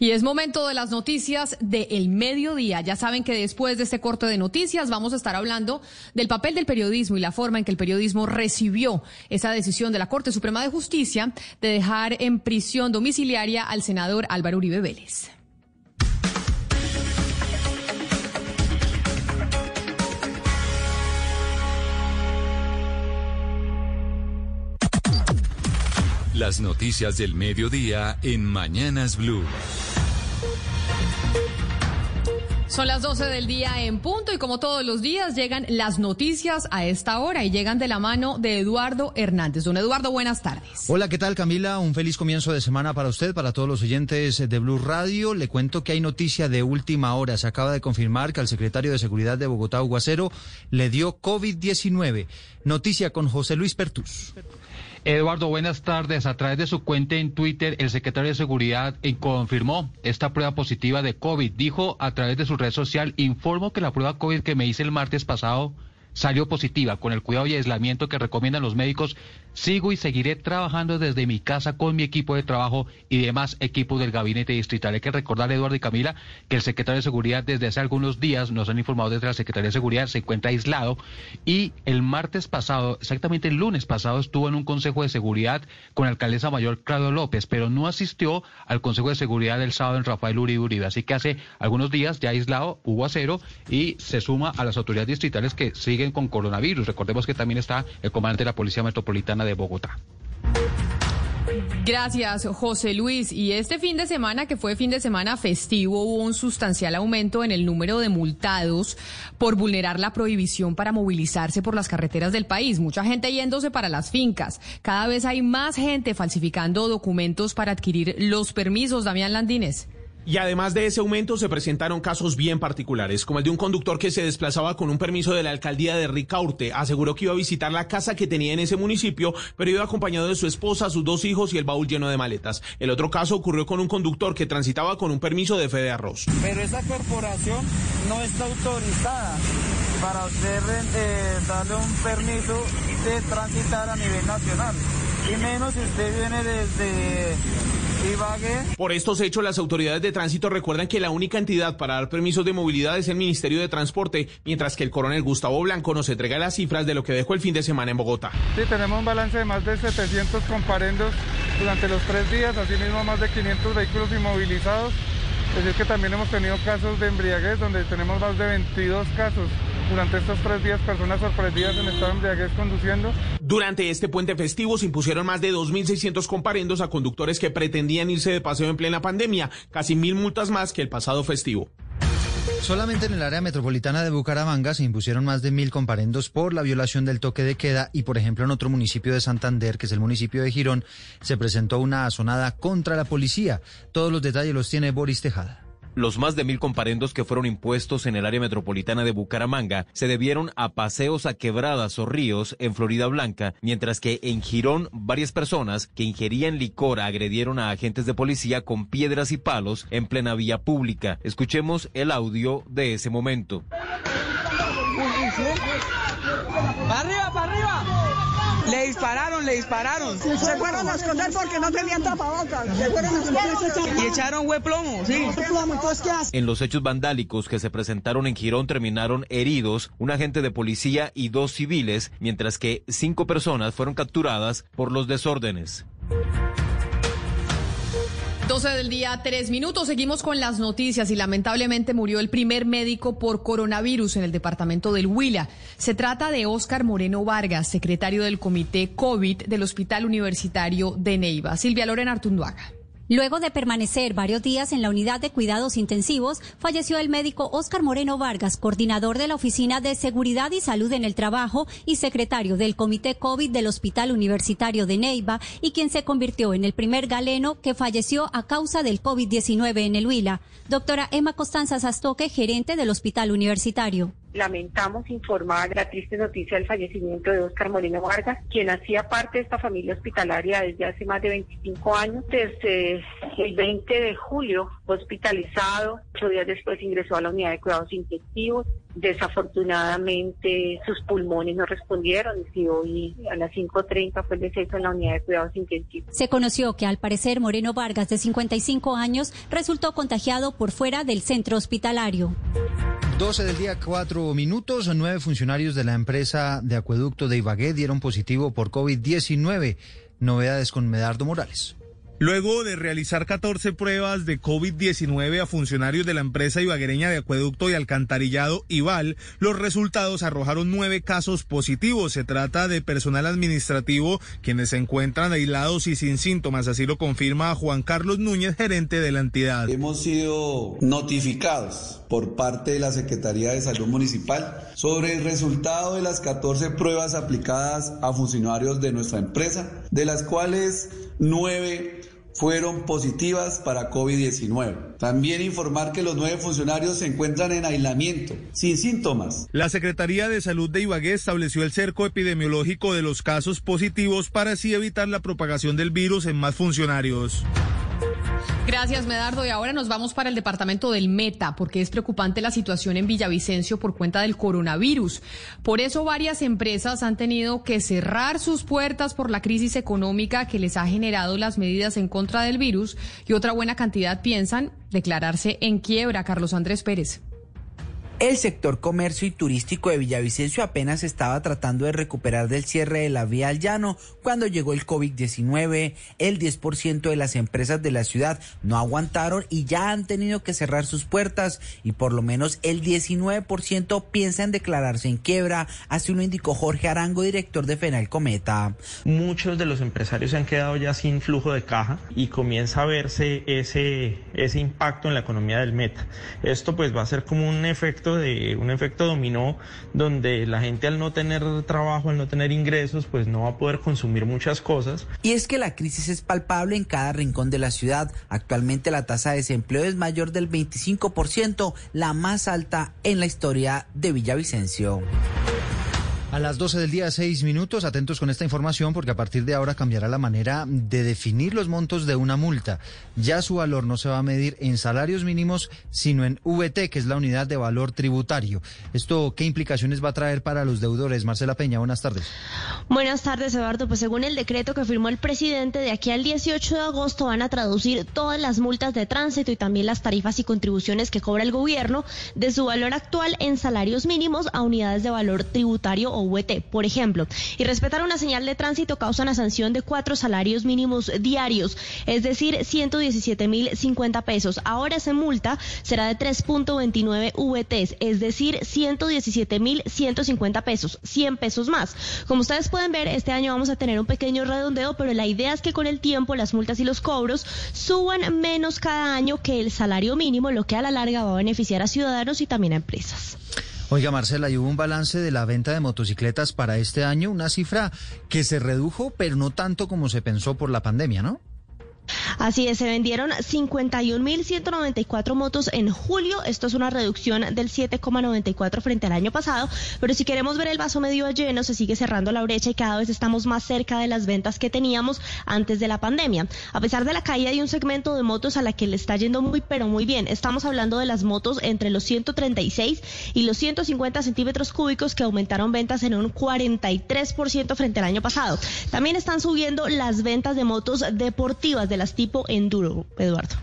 Y es momento de las noticias del mediodía. Ya saben que después de este corte de noticias vamos a estar hablando del papel del periodismo y la forma en que el periodismo recibió esa decisión de la Corte Suprema de Justicia de dejar en prisión domiciliaria al senador Álvaro Uribe Vélez. Las noticias del mediodía en Mañanas Blue. Son las 12 del día en punto y como todos los días llegan las noticias a esta hora y llegan de la mano de Eduardo Hernández. Don Eduardo, buenas tardes. Hola, ¿qué tal Camila? Un feliz comienzo de semana para usted, para todos los oyentes de Blue Radio. Le cuento que hay noticia de última hora. Se acaba de confirmar que al secretario de Seguridad de Bogotá, Hugo le dio COVID-19. Noticia con José Luis Pertus. Eduardo, buenas tardes. A través de su cuenta en Twitter, el secretario de Seguridad eh, confirmó esta prueba positiva de COVID. Dijo a través de su red social, informo que la prueba COVID que me hice el martes pasado salió positiva. Con el cuidado y aislamiento que recomiendan los médicos, sigo y seguiré trabajando desde mi casa con mi equipo de trabajo y demás equipos del gabinete distrital. Hay que recordar, Eduardo y Camila, que el secretario de Seguridad desde hace algunos días, nos han informado desde la Secretaría de Seguridad, se encuentra aislado y el martes pasado, exactamente el lunes pasado, estuvo en un Consejo de Seguridad con la alcaldesa mayor Claudio López, pero no asistió al Consejo de Seguridad del sábado en Rafael Uribe Uribe. Así que hace algunos días ya aislado, hubo acero y se suma a las autoridades distritales que siguen con coronavirus. Recordemos que también está el comandante de la Policía Metropolitana de Bogotá. Gracias, José Luis. Y este fin de semana, que fue fin de semana festivo, hubo un sustancial aumento en el número de multados por vulnerar la prohibición para movilizarse por las carreteras del país. Mucha gente yéndose para las fincas. Cada vez hay más gente falsificando documentos para adquirir los permisos. Damián Landines. Y además de ese aumento se presentaron casos bien particulares, como el de un conductor que se desplazaba con un permiso de la alcaldía de Ricaurte. Aseguró que iba a visitar la casa que tenía en ese municipio, pero iba acompañado de su esposa, sus dos hijos y el baúl lleno de maletas. El otro caso ocurrió con un conductor que transitaba con un permiso de fe de arroz. Pero esa corporación no está autorizada para usted eh, darle un permiso de transitar a nivel nacional. Y menos si usted viene desde por estos hechos, las autoridades de tránsito recuerdan que la única entidad para dar permisos de movilidad es el Ministerio de Transporte, mientras que el coronel Gustavo Blanco nos entrega las cifras de lo que dejó el fin de semana en Bogotá. Sí, tenemos un balance de más de 700 comparendos durante los tres días, asimismo más de 500 vehículos inmovilizados. Es decir, que también hemos tenido casos de embriaguez, donde tenemos más de 22 casos durante estos tres días personas sorprendidas en estado de embriaguez conduciendo. Durante este puente festivo se impusieron más de 2.600 comparendos a conductores que pretendían irse de paseo en plena pandemia, casi mil multas más que el pasado festivo. Solamente en el área metropolitana de Bucaramanga se impusieron más de mil comparendos por la violación del toque de queda y, por ejemplo, en otro municipio de Santander, que es el municipio de Girón, se presentó una azonada contra la policía. Todos los detalles los tiene Boris Tejada. Los más de mil comparendos que fueron impuestos en el área metropolitana de Bucaramanga se debieron a paseos a quebradas o ríos en Florida Blanca, mientras que en Girón varias personas que ingerían licor agredieron a agentes de policía con piedras y palos en plena vía pública. Escuchemos el audio de ese momento. arriba, para arriba! Le dispararon, le dispararon. Se fueron a esconder porque no tenían tapabocas. Se fueron a esconder y echaron hueplomo, sí. En los hechos vandálicos que se presentaron en Girón terminaron heridos un agente de policía y dos civiles, mientras que cinco personas fueron capturadas por los desórdenes. 12 del día, tres minutos. Seguimos con las noticias y lamentablemente murió el primer médico por coronavirus en el departamento del Huila. Se trata de Óscar Moreno Vargas, secretario del Comité COVID del Hospital Universitario de Neiva. Silvia Lorena Artunduaga. Luego de permanecer varios días en la unidad de cuidados intensivos, falleció el médico Óscar Moreno Vargas, coordinador de la Oficina de Seguridad y Salud en el Trabajo y secretario del Comité COVID del Hospital Universitario de Neiva y quien se convirtió en el primer galeno que falleció a causa del COVID-19 en el Huila. Doctora Emma Costanza Sastoque, gerente del Hospital Universitario. Lamentamos informar la triste noticia del fallecimiento de Oscar Moreno Vargas, quien hacía parte de esta familia hospitalaria desde hace más de 25 años. Desde el 20 de julio hospitalizado, ocho días después ingresó a la unidad de cuidados intensivos. Desafortunadamente sus pulmones no respondieron y hoy a las 5.30 fue el deceso en la unidad de cuidados intensivos. Se conoció que al parecer Moreno Vargas, de 55 años, resultó contagiado por fuera del centro hospitalario. 12 del día, 4 minutos. Nueve funcionarios de la empresa de acueducto de Ibagué dieron positivo por COVID-19. Novedades con Medardo Morales. Luego de realizar 14 pruebas de COVID-19 a funcionarios de la empresa ibaguereña de acueducto y alcantarillado IVAL, los resultados arrojaron nueve casos positivos. Se trata de personal administrativo quienes se encuentran aislados y sin síntomas, así lo confirma Juan Carlos Núñez, gerente de la entidad. Hemos sido notificados por parte de la Secretaría de Salud Municipal sobre el resultado de las 14 pruebas aplicadas a funcionarios de nuestra empresa, de las cuales nueve fueron positivas para COVID-19. También informar que los nueve funcionarios se encuentran en aislamiento, sin síntomas. La Secretaría de Salud de Ibagué estableció el cerco epidemiológico de los casos positivos para así evitar la propagación del virus en más funcionarios. Gracias, Medardo. Y ahora nos vamos para el departamento del Meta, porque es preocupante la situación en Villavicencio por cuenta del coronavirus. Por eso varias empresas han tenido que cerrar sus puertas por la crisis económica que les ha generado las medidas en contra del virus y otra buena cantidad piensan declararse en quiebra. Carlos Andrés Pérez. El sector comercio y turístico de Villavicencio apenas estaba tratando de recuperar del cierre de la vía al llano cuando llegó el COVID-19. El 10% de las empresas de la ciudad no aguantaron y ya han tenido que cerrar sus puertas y por lo menos el 19% piensa en declararse en quiebra, así lo indicó Jorge Arango, director de Fenal Cometa. Muchos de los empresarios se han quedado ya sin flujo de caja y comienza a verse ese, ese impacto en la economía del Meta. Esto pues va a ser como un de un efecto dominó donde la gente al no tener trabajo, al no tener ingresos, pues no va a poder consumir muchas cosas. Y es que la crisis es palpable en cada rincón de la ciudad. Actualmente la tasa de desempleo es mayor del 25%, la más alta en la historia de Villavicencio. A las 12 del día, 6 minutos, atentos con esta información porque a partir de ahora cambiará la manera de definir los montos de una multa. Ya su valor no se va a medir en salarios mínimos, sino en VT, que es la unidad de valor tributario. ¿Esto qué implicaciones va a traer para los deudores? Marcela Peña, buenas tardes. Buenas tardes, Eduardo. Pues según el decreto que firmó el presidente, de aquí al 18 de agosto van a traducir todas las multas de tránsito y también las tarifas y contribuciones que cobra el gobierno de su valor actual en salarios mínimos a unidades de valor tributario por ejemplo, y respetar una señal de tránsito causa una sanción de cuatro salarios mínimos diarios, es decir, 117 mil 50 pesos. Ahora esa multa será de 3.29 VTs, es decir, 117 mil 150 pesos, 100 pesos más. Como ustedes pueden ver, este año vamos a tener un pequeño redondeo, pero la idea es que con el tiempo las multas y los cobros suban menos cada año que el salario mínimo, lo que a la larga va a beneficiar a ciudadanos y también a empresas. Oiga, Marcela, y hubo un balance de la venta de motocicletas para este año, una cifra que se redujo, pero no tanto como se pensó por la pandemia, ¿no? Así es, se vendieron 51.194 motos en julio. Esto es una reducción del 7,94 frente al año pasado. Pero si queremos ver el vaso medio lleno, se sigue cerrando la brecha y cada vez estamos más cerca de las ventas que teníamos antes de la pandemia. A pesar de la caída hay un segmento de motos a la que le está yendo muy, pero muy bien. Estamos hablando de las motos entre los 136 y los 150 centímetros cúbicos que aumentaron ventas en un 43% frente al año pasado. También están subiendo las ventas de motos deportivas de las tipo enduro, Eduardo.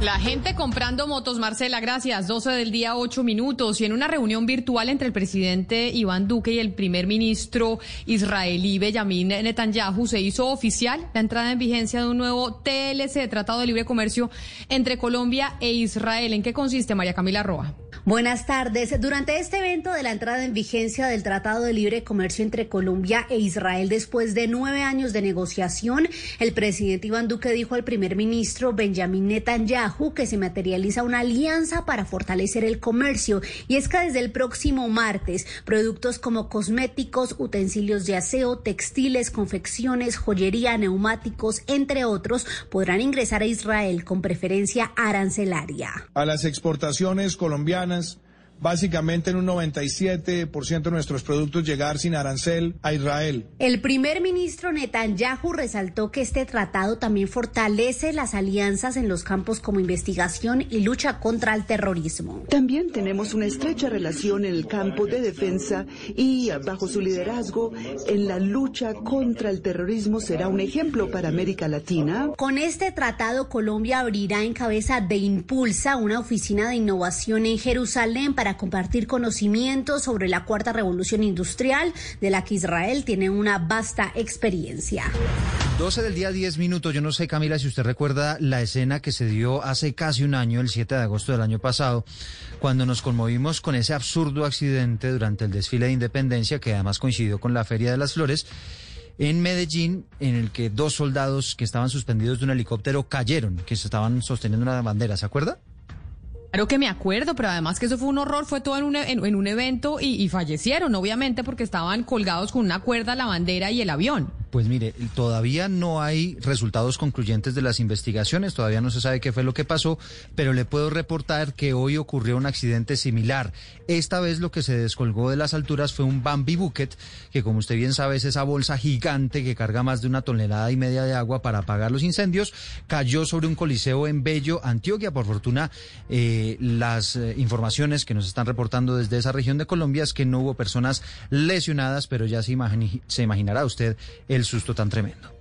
La gente comprando motos, Marcela, gracias. 12 del día, 8 minutos. Y en una reunión virtual entre el presidente Iván Duque y el primer ministro israelí Benjamin Netanyahu se hizo oficial la entrada en vigencia de un nuevo TLC, Tratado de Libre Comercio, entre Colombia e Israel. ¿En qué consiste, María Camila Roa? Buenas tardes. Durante este evento de la entrada en vigencia del Tratado de Libre Comercio entre Colombia e Israel, después de nueve años de negociación, el presidente Iván Duque dijo al primer ministro Benjamin Netanyahu que se materializa una alianza para fortalecer el comercio. Y es que desde el próximo martes, productos como cosméticos, utensilios de aseo, textiles, confecciones, joyería, neumáticos, entre otros, podrán ingresar a Israel con preferencia arancelaria. A las exportaciones colombianas Yes. Básicamente en un 97% de nuestros productos llegar sin arancel a Israel. El primer ministro Netanyahu resaltó que este tratado también fortalece las alianzas en los campos como investigación y lucha contra el terrorismo. También tenemos una estrecha relación en el campo de defensa y bajo su liderazgo en la lucha contra el terrorismo será un ejemplo para América Latina. Con este tratado Colombia abrirá en cabeza de Impulsa una oficina de innovación en Jerusalén para compartir conocimientos sobre la cuarta revolución industrial de la que Israel tiene una vasta experiencia. 12 del día, 10 minutos. Yo no sé, Camila, si usted recuerda la escena que se dio hace casi un año, el 7 de agosto del año pasado, cuando nos conmovimos con ese absurdo accidente durante el desfile de independencia, que además coincidió con la Feria de las Flores, en Medellín, en el que dos soldados que estaban suspendidos de un helicóptero cayeron, que se estaban sosteniendo una bandera, ¿se acuerda? Claro que me acuerdo, pero además que eso fue un horror, fue todo en un, e, evento y, y, fallecieron, obviamente, porque estaban colgados con una cuerda la bandera y el avión. Pues mire, todavía no hay resultados concluyentes de las investigaciones, todavía no se sabe qué fue lo que pasó, pero le puedo reportar que hoy ocurrió un accidente similar. Esta vez lo que se descolgó de las alturas fue un Bambi Bucket, que como usted bien sabe es esa bolsa gigante que carga más de una tonelada y media de agua para apagar los incendios, cayó sobre un coliseo en Bello, Antioquia. Por fortuna, eh, las eh, informaciones que nos están reportando desde esa región de Colombia es que no hubo personas lesionadas, pero ya se, se imaginará usted el susto tan tremendo.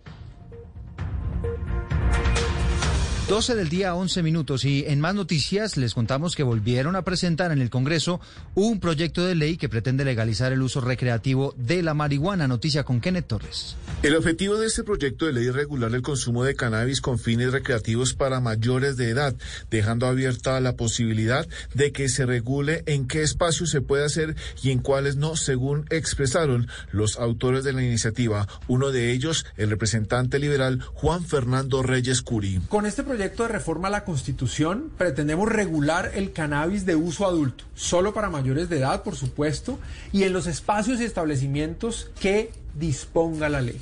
12 del día, 11 minutos. Y en más noticias les contamos que volvieron a presentar en el Congreso un proyecto de ley que pretende legalizar el uso recreativo de la marihuana. Noticia con Kenneth Torres. El objetivo de este proyecto de ley es regular el consumo de cannabis con fines recreativos para mayores de edad, dejando abierta la posibilidad de que se regule en qué espacios se puede hacer y en cuáles no, según expresaron los autores de la iniciativa. Uno de ellos, el representante liberal Juan Fernando Reyes Curi. Con este proyecto de reforma a la Constitución pretendemos regular el cannabis de uso adulto, solo para mayores de edad, por supuesto, y en los espacios y establecimientos que disponga la ley.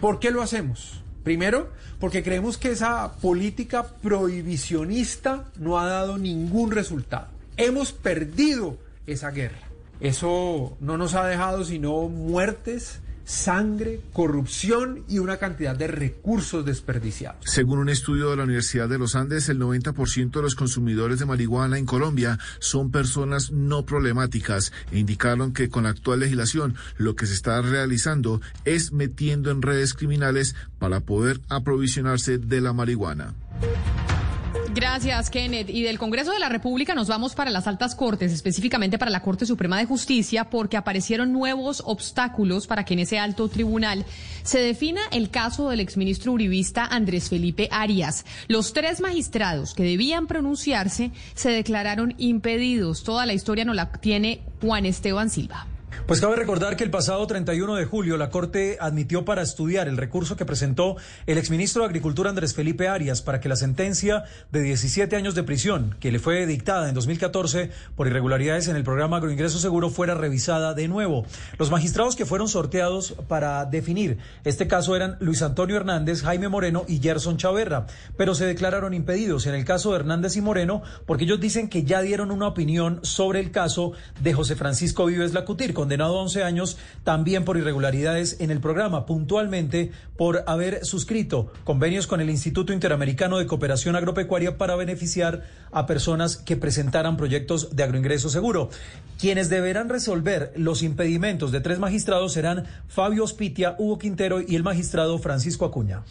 ¿Por qué lo hacemos? Primero, porque creemos que esa política prohibicionista no ha dado ningún resultado. Hemos perdido esa guerra. Eso no nos ha dejado sino muertes, sangre, corrupción y una cantidad de recursos desperdiciados. Según un estudio de la Universidad de los Andes, el 90% de los consumidores de marihuana en Colombia son personas no problemáticas e indicaron que con la actual legislación lo que se está realizando es metiendo en redes criminales para poder aprovisionarse de la marihuana. Gracias, Kenneth. Y del Congreso de la República nos vamos para las altas cortes, específicamente para la Corte Suprema de Justicia, porque aparecieron nuevos obstáculos para que en ese alto tribunal se defina el caso del exministro uribista Andrés Felipe Arias. Los tres magistrados que debían pronunciarse se declararon impedidos. Toda la historia nos la tiene Juan Esteban Silva. Pues cabe recordar que el pasado 31 de julio la Corte admitió para estudiar el recurso que presentó el exministro de Agricultura Andrés Felipe Arias para que la sentencia de 17 años de prisión que le fue dictada en 2014 por irregularidades en el programa Agroingreso Seguro fuera revisada de nuevo. Los magistrados que fueron sorteados para definir este caso eran Luis Antonio Hernández, Jaime Moreno y Gerson Chaverra, pero se declararon impedidos en el caso de Hernández y Moreno porque ellos dicen que ya dieron una opinión sobre el caso de José Francisco Vives Lacutir, condenado a 11 años también por irregularidades en el programa, puntualmente por haber suscrito convenios con el Instituto Interamericano de Cooperación Agropecuaria para beneficiar a personas que presentaran proyectos de agroingreso seguro. Quienes deberán resolver los impedimentos de tres magistrados serán Fabio Ospitia, Hugo Quintero y el magistrado Francisco Acuña.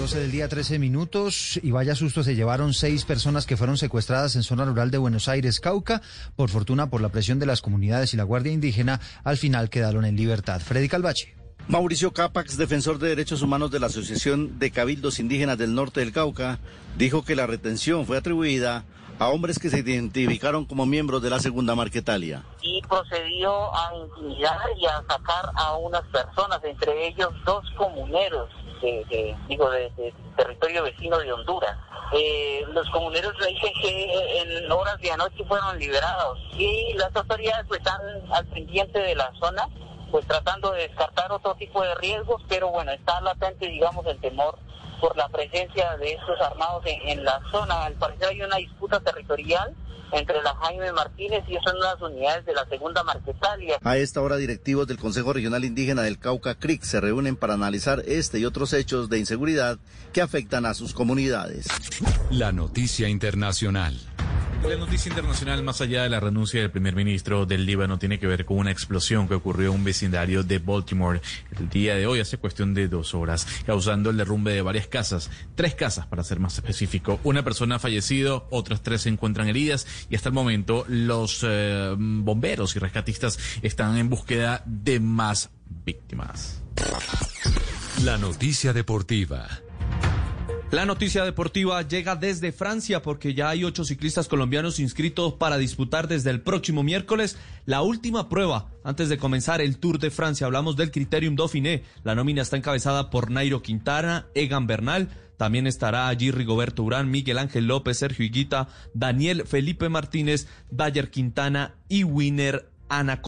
12 del día, 13 minutos y vaya susto se llevaron seis personas que fueron secuestradas en zona rural de Buenos Aires, Cauca. Por fortuna, por la presión de las comunidades y la Guardia Indígena, al final quedaron en libertad. Freddy Calvache. Mauricio Capax, defensor de derechos humanos de la Asociación de Cabildos Indígenas del Norte del Cauca, dijo que la retención fue atribuida a hombres que se identificaron como miembros de la Segunda Marquetalia. Y procedió a intimidar y a sacar a unas personas, entre ellos dos comuneros de, digo, de, territorio vecino de Honduras. Eh, los comuneros dicen que en horas de anoche fueron liberados y las autoridades pues, están al pendiente de la zona, pues tratando de descartar otro tipo de riesgos, pero bueno, está latente, digamos, el temor por la presencia de estos armados en, en la zona. Al parecer hay una disputa territorial entre la Jaime Martínez y son unas unidades de la segunda Marquetalia. A esta hora, directivos del Consejo Regional Indígena del Cauca CRIC se reúnen para analizar este y otros hechos de inseguridad que afectan a sus comunidades. La noticia internacional. La noticia internacional, más allá de la renuncia del primer ministro del Líbano, tiene que ver con una explosión que ocurrió en un vecindario de Baltimore el día de hoy, hace cuestión de dos horas, causando el derrumbe de varias casas, tres casas para ser más específico. Una persona ha fallecido, otras tres se encuentran heridas y hasta el momento los eh, bomberos y rescatistas están en búsqueda de más víctimas. La noticia deportiva. La noticia deportiva llega desde Francia porque ya hay ocho ciclistas colombianos inscritos para disputar desde el próximo miércoles la última prueba antes de comenzar el Tour de Francia. Hablamos del Criterium Dauphiné. La nómina está encabezada por Nairo Quintana, Egan Bernal. También estará allí Rigoberto Urán, Miguel Ángel López, Sergio Higuita, Daniel Felipe Martínez, Dayer Quintana y Winner Ana.